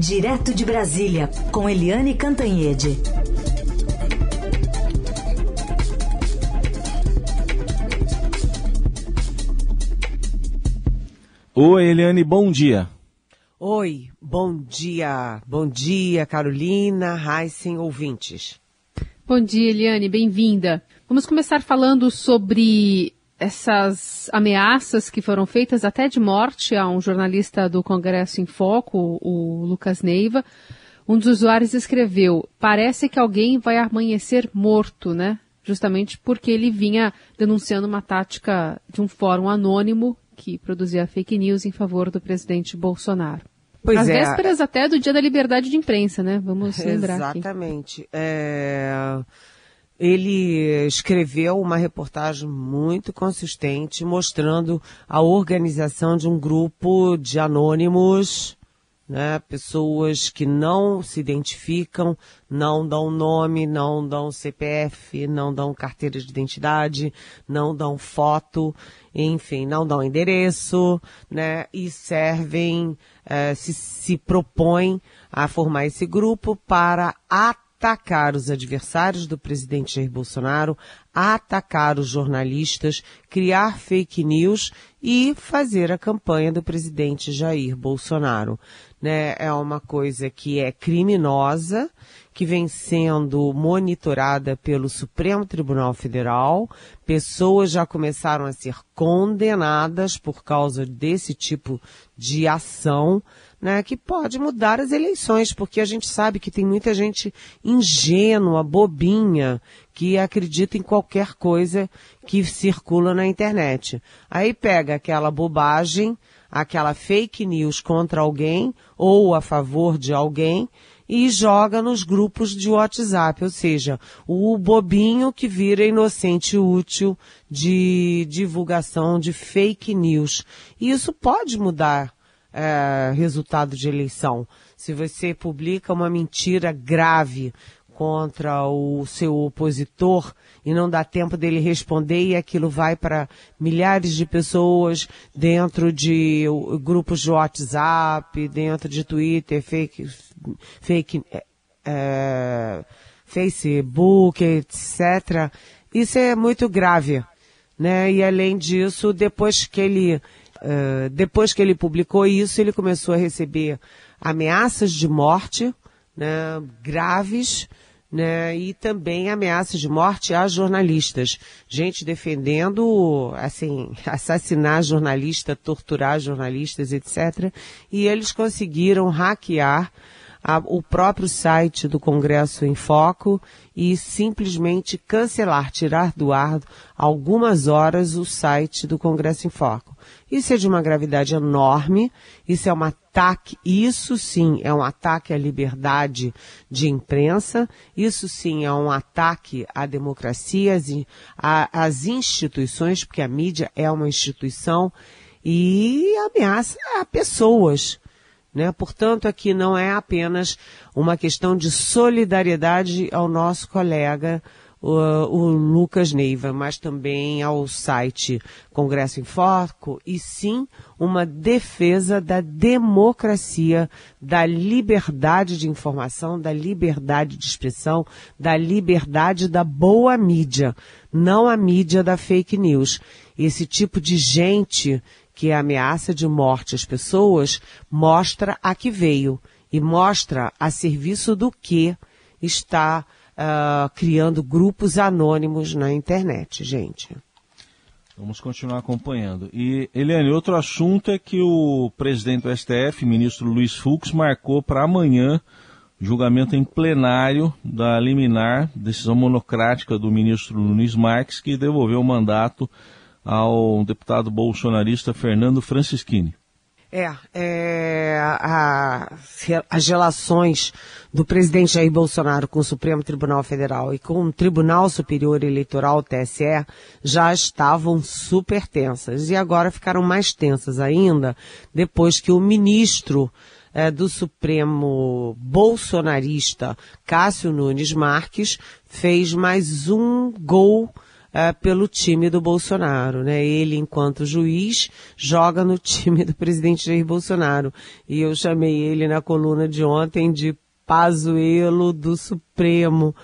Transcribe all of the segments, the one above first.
Direto de Brasília, com Eliane Cantanhede. Oi, Eliane, bom dia. Oi, bom dia. Bom dia, Carolina, Heisen, ouvintes. Bom dia, Eliane, bem-vinda. Vamos começar falando sobre essas ameaças que foram feitas até de morte a um jornalista do Congresso em Foco, o Lucas Neiva. Um dos usuários escreveu: parece que alguém vai amanhecer morto, né? Justamente porque ele vinha denunciando uma tática de um fórum anônimo que produzia fake news em favor do presidente Bolsonaro. Pois Às é. vésperas até do Dia da Liberdade de Imprensa, né? Vamos lembrar Exatamente. É... Ele escreveu uma reportagem muito consistente mostrando a organização de um grupo de anônimos né? Pessoas que não se identificam, não dão nome, não dão CPF, não dão carteira de identidade, não dão foto, enfim, não dão endereço, né? E servem, eh, se, se propõem a formar esse grupo para atacar os adversários do presidente Jair Bolsonaro, atacar os jornalistas, criar fake news e fazer a campanha do presidente Jair Bolsonaro né, é uma coisa que é criminosa, que vem sendo monitorada pelo Supremo Tribunal Federal. Pessoas já começaram a ser condenadas por causa desse tipo de ação, né, que pode mudar as eleições, porque a gente sabe que tem muita gente ingênua, bobinha, que acredita em qualquer coisa que circula na internet. Aí pega aquela bobagem, aquela fake news contra alguém ou a favor de alguém e joga nos grupos de WhatsApp, ou seja, o bobinho que vira inocente útil de divulgação de fake news. E isso pode mudar é, resultado de eleição. Se você publica uma mentira grave contra o seu opositor e não dá tempo dele responder e aquilo vai para milhares de pessoas dentro de grupos de WhatsApp, dentro de Twitter, fake, fake, é, Facebook, etc. Isso é muito grave, né? E além disso, depois que ele, uh, depois que ele publicou isso, ele começou a receber ameaças de morte, né? Graves, né, e também ameaças de morte a jornalistas. Gente defendendo, assim, assassinar jornalista, torturar jornalistas, etc. E eles conseguiram hackear a, o próprio site do Congresso em Foco e simplesmente cancelar, tirar do ar algumas horas o site do Congresso em Foco. Isso é de uma gravidade enorme, isso é um ataque, isso sim é um ataque à liberdade de imprensa, isso sim é um ataque à democracia, às instituições, porque a mídia é uma instituição, e ameaça a pessoas. Né? Portanto, aqui não é apenas uma questão de solidariedade ao nosso colega, o, o, Lucas Neiva, mas também ao site Congresso em Foco, e sim uma defesa da democracia, da liberdade de informação, da liberdade de expressão, da liberdade da boa mídia, não a mídia da fake news. Esse tipo de gente que ameaça de morte as pessoas, mostra a que veio e mostra a serviço do que está uh, criando grupos anônimos na internet, gente. Vamos continuar acompanhando. E, Eliane, outro assunto é que o presidente do STF, ministro Luiz Fux, marcou para amanhã julgamento em plenário da liminar, decisão monocrática do ministro Nunes Marques, que devolveu o mandato ao deputado bolsonarista Fernando Francischini. É, é a, as relações do presidente Jair Bolsonaro com o Supremo Tribunal Federal e com o Tribunal Superior Eleitoral, TSE, já estavam super tensas e agora ficaram mais tensas ainda depois que o ministro é, do Supremo bolsonarista Cássio Nunes Marques fez mais um gol uh, pelo time do Bolsonaro, né? Ele, enquanto juiz, joga no time do presidente Jair Bolsonaro. E eu chamei ele na coluna de ontem de Pazuelo do Supremo.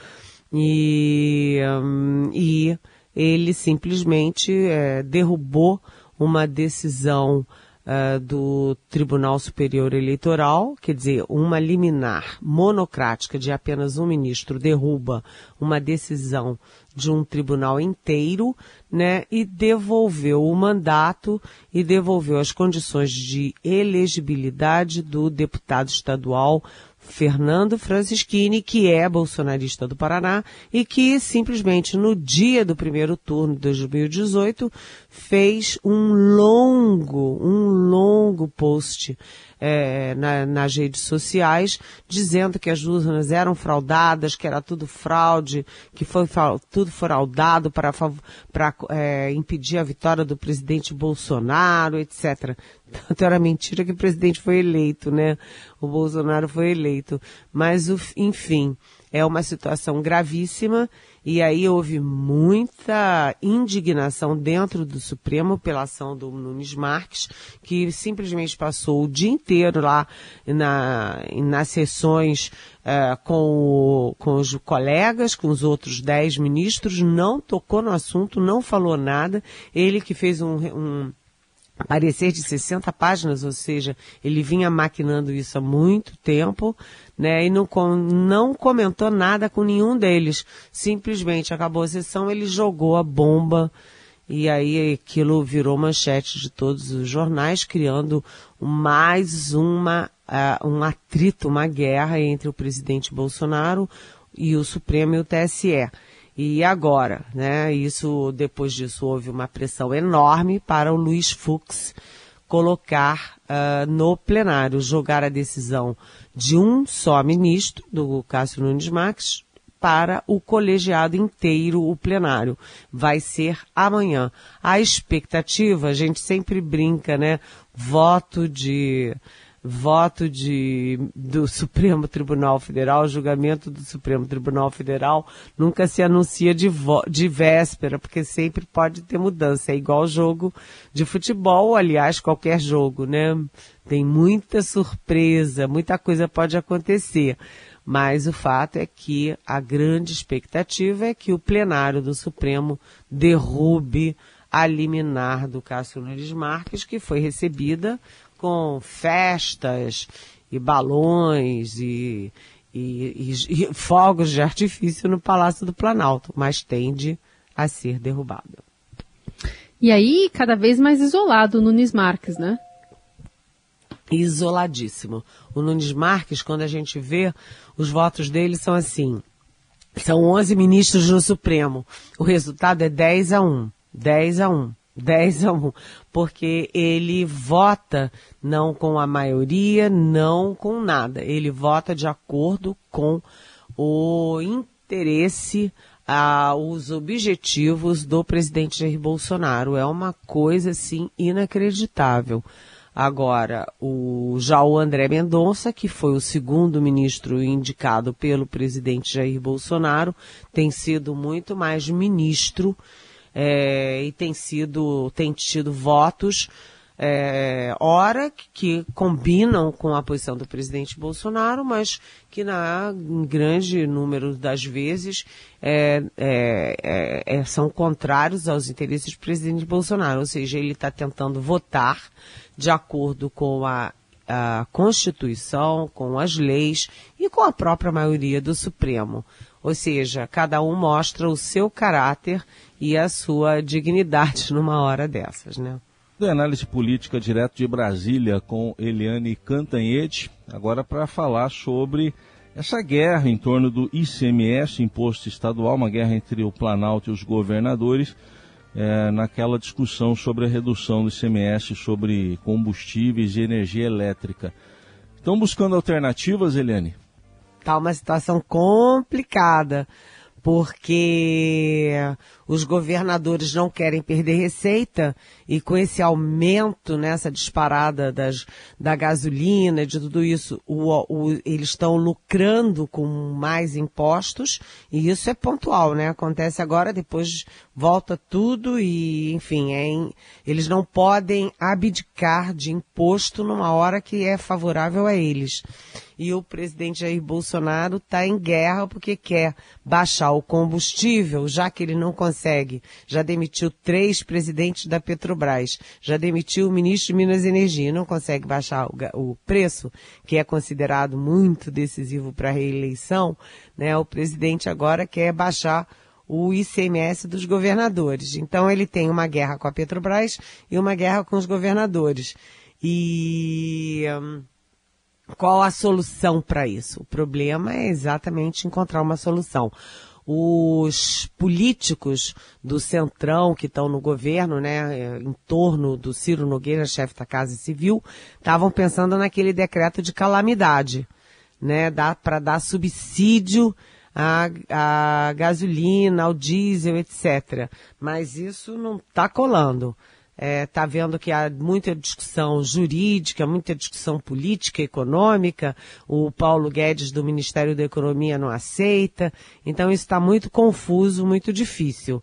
E, um, e ele simplesmente é, derrubou uma decisão uh, do Tribunal Superior Eleitoral, quer dizer, uma liminar monocrática de apenas um ministro derruba uma decisão de um tribunal inteiro, né, e devolveu o mandato e devolveu as condições de elegibilidade do deputado estadual Fernando Francischini, que é bolsonarista do Paraná e que simplesmente no dia do primeiro turno de 2018 fez um longo, um longo post é, na, nas redes sociais, dizendo que as urnas eram fraudadas, que era tudo fraude, que foi tudo fraudado para, para é, impedir a vitória do presidente Bolsonaro, etc. Tanto era mentira que o presidente foi eleito, né? O Bolsonaro foi eleito. Mas, enfim, é uma situação gravíssima e aí houve muita indignação dentro do Supremo pela ação do Nunes Marques, que simplesmente passou o dia inteiro lá na, nas sessões uh, com, o, com os colegas, com os outros dez ministros, não tocou no assunto, não falou nada. Ele que fez um, um parecer de 60 páginas, ou seja, ele vinha maquinando isso há muito tempo, né, e não, não comentou nada com nenhum deles. Simplesmente acabou a sessão, ele jogou a bomba e aí aquilo virou manchete de todos os jornais, criando mais uma, uh, um atrito, uma guerra entre o presidente Bolsonaro e o Supremo e o TSE. E agora, né? Isso, depois disso, houve uma pressão enorme para o Luiz Fux colocar uh, no plenário, jogar a decisão de um só ministro, do Cássio Nunes Marques, para o colegiado inteiro, o plenário. Vai ser amanhã. A expectativa, a gente sempre brinca, né? Voto de voto de, do Supremo Tribunal Federal, julgamento do Supremo Tribunal Federal, nunca se anuncia de, de véspera, porque sempre pode ter mudança. É igual jogo de futebol, aliás, qualquer jogo, né? Tem muita surpresa, muita coisa pode acontecer. Mas o fato é que a grande expectativa é que o plenário do Supremo derrube a liminar do Cássio Nunes Marques, que foi recebida com festas e balões e, e, e, e fogos de artifício no Palácio do Planalto, mas tende a ser derrubado. E aí, cada vez mais isolado o Nunes Marques, né? Isoladíssimo. O Nunes Marques, quando a gente vê, os votos dele são assim. São 11 ministros no Supremo. O resultado é 10 a 1. 10 a 1. 10 a 1, porque ele vota não com a maioria, não com nada. Ele vota de acordo com o interesse, ah, os objetivos do presidente Jair Bolsonaro. É uma coisa, assim, inacreditável. Agora, o, já o André Mendonça, que foi o segundo ministro indicado pelo presidente Jair Bolsonaro, tem sido muito mais ministro é, e tem sido, tem tido votos, é, ora que, combinam com a posição do presidente Bolsonaro, mas que na grande número das vezes é, é, é, é são contrários aos interesses do presidente Bolsonaro. Ou seja, ele está tentando votar de acordo com a a Constituição, com as leis e com a própria maioria do Supremo. Ou seja, cada um mostra o seu caráter e a sua dignidade numa hora dessas, né? Da análise política direto de Brasília com Eliane Cantanhete, agora para falar sobre essa guerra em torno do ICMS, Imposto Estadual, uma guerra entre o Planalto e os governadores, é, naquela discussão sobre a redução do ICMS sobre combustíveis e energia elétrica. Estão buscando alternativas, Eliane? Está uma situação complicada porque os governadores não querem perder receita e com esse aumento nessa disparada das, da gasolina, de tudo isso, o, o, eles estão lucrando com mais impostos e isso é pontual, né? Acontece agora, depois volta tudo e, enfim, é em, eles não podem abdicar de imposto numa hora que é favorável a eles. E o presidente Jair Bolsonaro está em guerra porque quer baixar o combustível, já que ele não consegue. Já demitiu três presidentes da Petrobras, já demitiu o ministro de Minas e Energia, não consegue baixar o, preço, que é considerado muito decisivo para a reeleição. Né? O presidente agora quer baixar o ICMS dos governadores. Então ele tem uma guerra com a Petrobras e uma guerra com os governadores. E hum, qual a solução para isso? O problema é exatamente encontrar uma solução. Os políticos do Centrão que estão no governo, né, em torno do Ciro Nogueira, chefe da Casa Civil, estavam pensando naquele decreto de calamidade, né, para dar subsídio a gasolina, ao diesel, etc. Mas isso não está colando. Está é, tá vendo que há muita discussão jurídica, muita discussão política, econômica. O Paulo Guedes do Ministério da Economia não aceita. Então isso está muito confuso, muito difícil.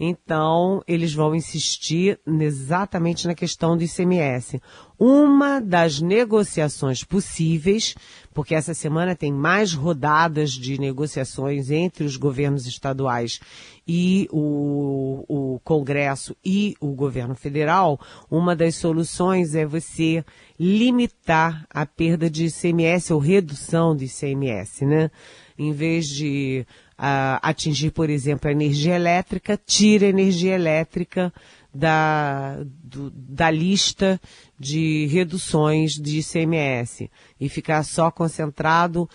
Então, eles vão insistir exatamente na questão do ICMS. Uma das negociações possíveis, porque essa semana tem mais rodadas de negociações entre os governos estaduais e o, o Congresso e o governo federal, uma das soluções é você limitar a perda de ICMS ou redução de ICMS, né? Em vez de atingir, por exemplo, a energia elétrica, tira a energia elétrica da, do, da lista de reduções de ICMS e ficar só concentrado,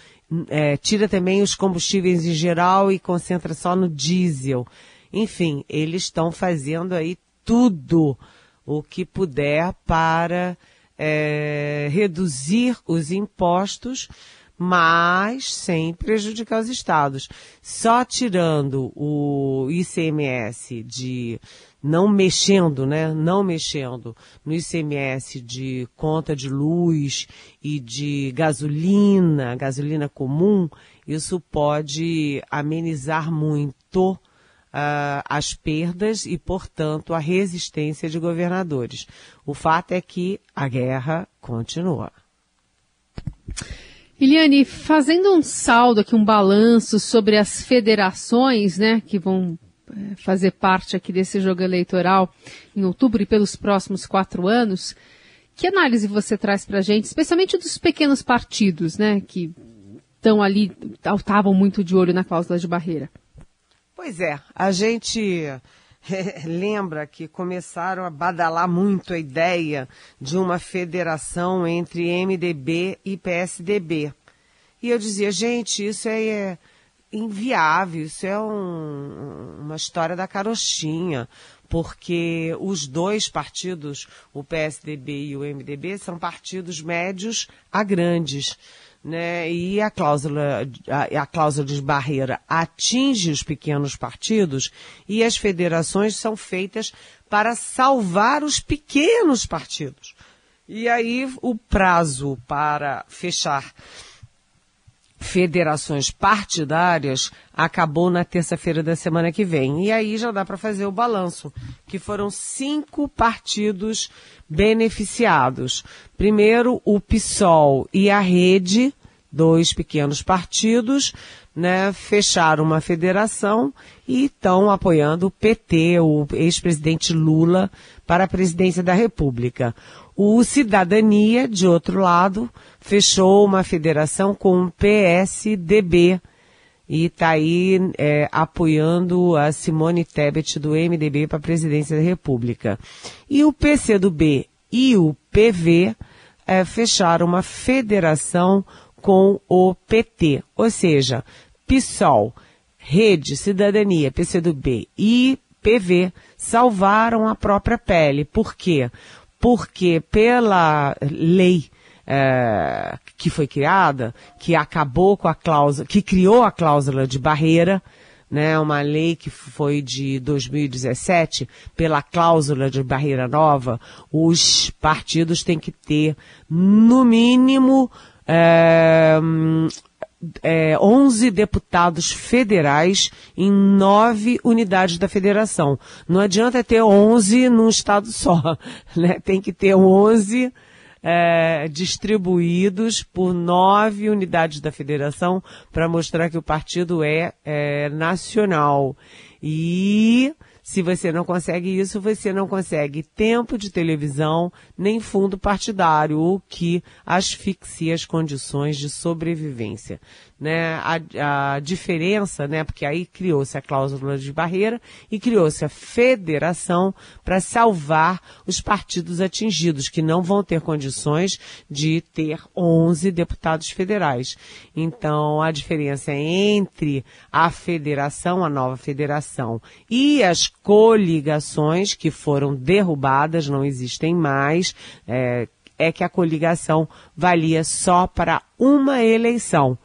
é, tira também os combustíveis em geral e concentra só no diesel. Enfim, eles estão fazendo aí tudo o que puder para é, reduzir os impostos mas sem prejudicar os estados. Só tirando o ICMS de não mexendo, né? Não mexendo no ICMS de conta de luz e de gasolina, gasolina comum, isso pode amenizar muito Uh, as perdas e, portanto, a resistência de governadores. O fato é que a guerra continua. Eliane, fazendo um saldo aqui, um balanço sobre as federações, né, que vão é, fazer parte aqui desse jogo eleitoral em outubro e pelos próximos quatro anos, que análise você traz para a gente, especialmente dos pequenos partidos, né, que estão ali, estavam muito de olho na cláusula de barreira? Pois é, a gente lembra que começaram a badalar muito a ideia de uma federação entre MDB e PSDB. E eu dizia, gente, isso é, inviável, isso é um, uma história da carochinha, porque os dois partidos, o PSDB e o MDB, são partidos médios a grandes né? E a cláusula, a, a, cláusula de barreira atinge os pequenos partidos e as federações são feitas para salvar os pequenos partidos. E aí o prazo para fechar federações partidárias acabou na terça-feira da semana que vem. E aí já dá para fazer o balanço, que foram cinco partidos beneficiados. Primeiro, o PSOL e a Rede, dois pequenos partidos, né, fecharam uma federação e estão apoiando o PT, o ex-presidente Lula, para a presidência da República. O Cidadania, de outro lado, fechou uma federação com o PSDB e está aí é, apoiando a Simone Tebet do MDB para a presidência da República. E o PCdoB e o PV é, fecharam uma federação com o PT, ou seja, PSOL, Rede, Cidadania, PCdoB e PV salvaram a própria pele. Por quê? Porque pela lei é, que foi criada, que acabou com a cláusula, que criou a cláusula de barreira, né, uma lei que foi de 2017, pela cláusula de barreira nova, os partidos têm que ter, no mínimo, é, é, 11 deputados federais em nove unidades da federação. Não adianta ter 11 num estado só, né? Tem que ter 11 é, distribuídos por nove unidades da federação para mostrar que o partido é, é nacional. E se você não consegue isso, você não consegue tempo de televisão nem fundo partidário, o que asfixia as condições de sobrevivência né, a, a diferença, né, porque aí criou-se a cláusula de barreira e criou-se a federação para salvar os partidos atingidos, que não vão ter condições de ter 11 deputados federais. Então, a diferença entre a federação, a nova federação, e as coligações que foram derrubadas, não existem mais, é, é que a coligação valia só para uma eleição.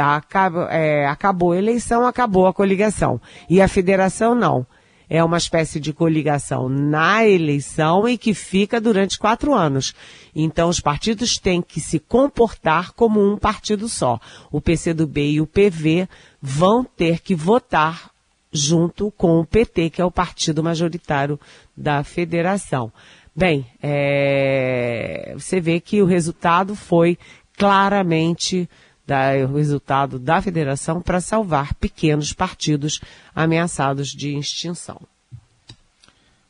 Acaba, é, acabou a eleição, acabou a coligação. E a federação não. É uma espécie de coligação na eleição e que fica durante quatro anos. Então os partidos têm que se comportar como um partido só. O PCdoB e o PV vão ter que votar junto com o PT, que é o partido majoritário da federação. Bem, é, você vê que o resultado foi claramente da, o resultado da federação para salvar pequenos partidos ameaçados de extinção.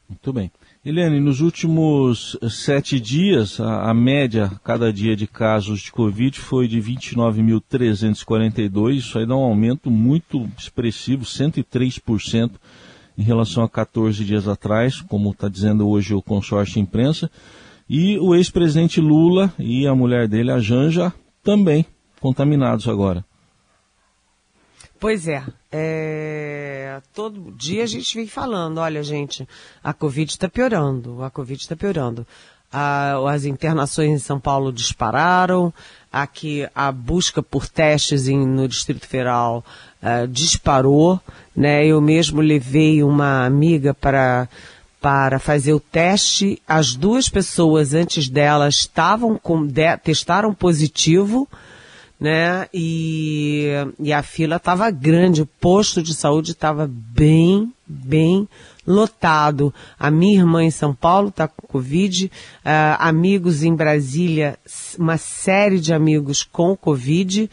Muito bem. Eliane, nos últimos sete dias, a, a, média cada dia de casos de Covid foi de 29.342. Isso aí dá um aumento muito expressivo, 103% em relação a 14 dias atrás, como está dizendo hoje o consórcio imprensa. E o ex-presidente Lula e a mulher dele, a Janja, também contaminados agora. Pois é, é, todo dia a gente vem falando, olha gente, a Covid está piorando, a Covid está piorando. as internações em São Paulo dispararam, aqui a busca por testes em, no Distrito Federal uh, disparou, né? Eu mesmo levei uma amiga para para fazer o teste. As duas pessoas antes dela estavam com de, testaram positivo né? E, e a fila estava grande, o posto de saúde estava bem, bem lotado. A minha irmã em São Paulo está com Covid, uh, amigos em Brasília, uma série de amigos com Covid.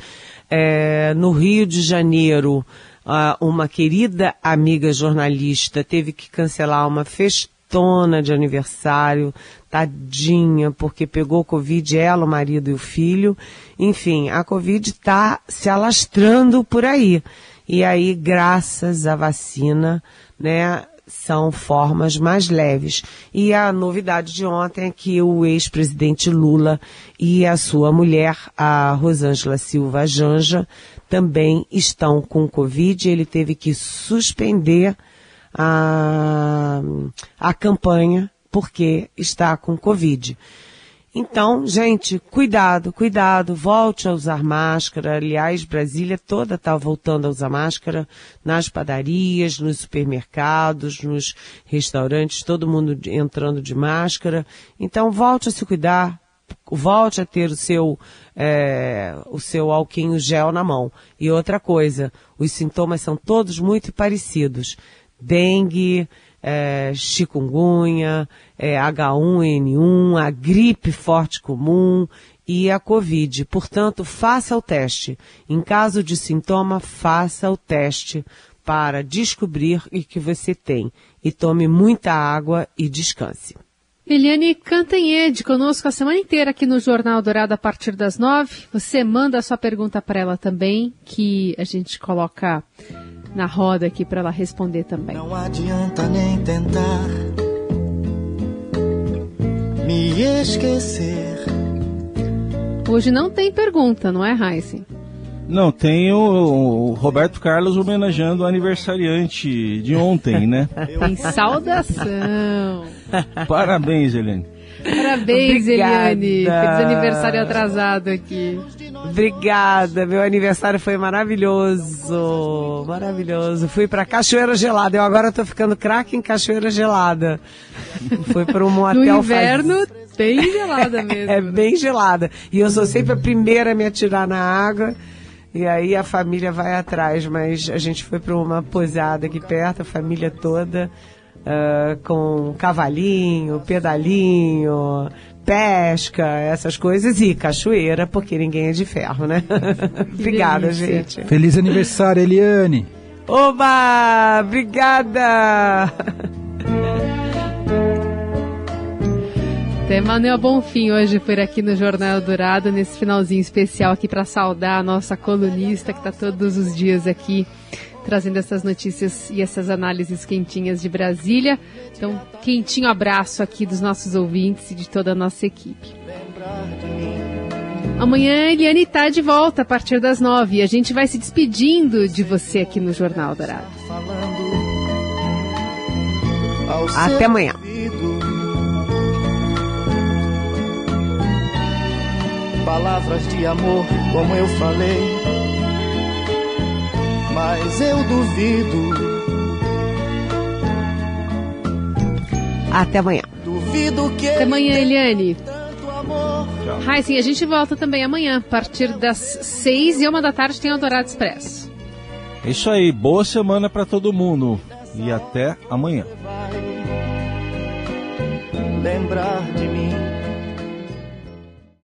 Uh, no Rio de Janeiro, uh, uma querida amiga jornalista teve que cancelar uma festona de aniversário, tadinha, porque pegou Covid, ela, o marido e o filho. Enfim, a Covid está se alastrando por aí. E aí, graças à vacina, né, são formas mais leves. E a novidade de ontem é que o ex-presidente Lula e a sua mulher, a Rosângela Silva Janja, também estão com Covid. Ele teve que suspender a, a campanha porque está com Covid. Então, gente, cuidado, cuidado, volte a usar máscara. Aliás, Brasília toda está voltando a usar máscara nas padarias, nos supermercados, nos restaurantes, todo mundo entrando de máscara. Então, volte a se cuidar, volte a ter o seu, é, o seu alquinho gel na mão. E outra coisa, os sintomas são todos muito parecidos. Dengue, é, chikungunya, é, H1N1, a gripe forte comum e a Covid. Portanto, faça o teste. Em caso de sintoma, faça o teste para descobrir o que você tem. E tome muita água e descanse. Eliane Cantanhede, conosco a semana inteira aqui no Jornal Dourado a partir das nove. Você manda a sua pergunta para ela também, que a gente coloca na roda aqui para ela responder também. Não adianta nem tentar me esquecer. Hoje não tem pergunta, não é, Heisen? Não, tem o, Roberto Carlos homenageando o aniversariante de ontem, né? Tem saudação. Parabéns, Helene. Parabéns, Obrigada. Eliane. Feliz aniversário atrasado aqui. Obrigada, meu aniversário foi maravilhoso, maravilhoso. Fui pra Cachoeira Gelada, eu agora tô ficando craque em Cachoeira Gelada. Fui para um motel No inverno, faz... bem gelada mesmo. é bem gelada. E eu sou sempre a primeira a me atirar na água. E aí a família vai atrás, mas a gente foi para uma posada aqui perto, a família toda, ah, com cavalinho, pedalinho, pesca, essas coisas, e cachoeira, porque ninguém é de ferro, né? Obrigada, gente. Feliz aniversário, Eliane. Oba! Obrigada! Até Manuel Bonfim hoje por aqui no Jornal Dourado, nesse finalzinho especial aqui para saudar a nossa colunista que está todos os dias aqui trazendo essas notícias e essas análises quentinhas de Brasília. Então, quentinho abraço aqui dos nossos ouvintes e de toda a nossa equipe. Amanhã a Eliane está de volta a partir das nove e a gente vai se despedindo de você aqui no Jornal Dourado. Até amanhã. Palavras de amor, como eu falei. Mas eu duvido, Até amanhã. duvido que Até amanhã, Eliane. tanto amor. Ai, sim, a gente volta também amanhã, a partir das seis e uma da tarde tem o Dourado Expresso. É isso aí, boa semana para todo mundo e até amanhã. Lembrar de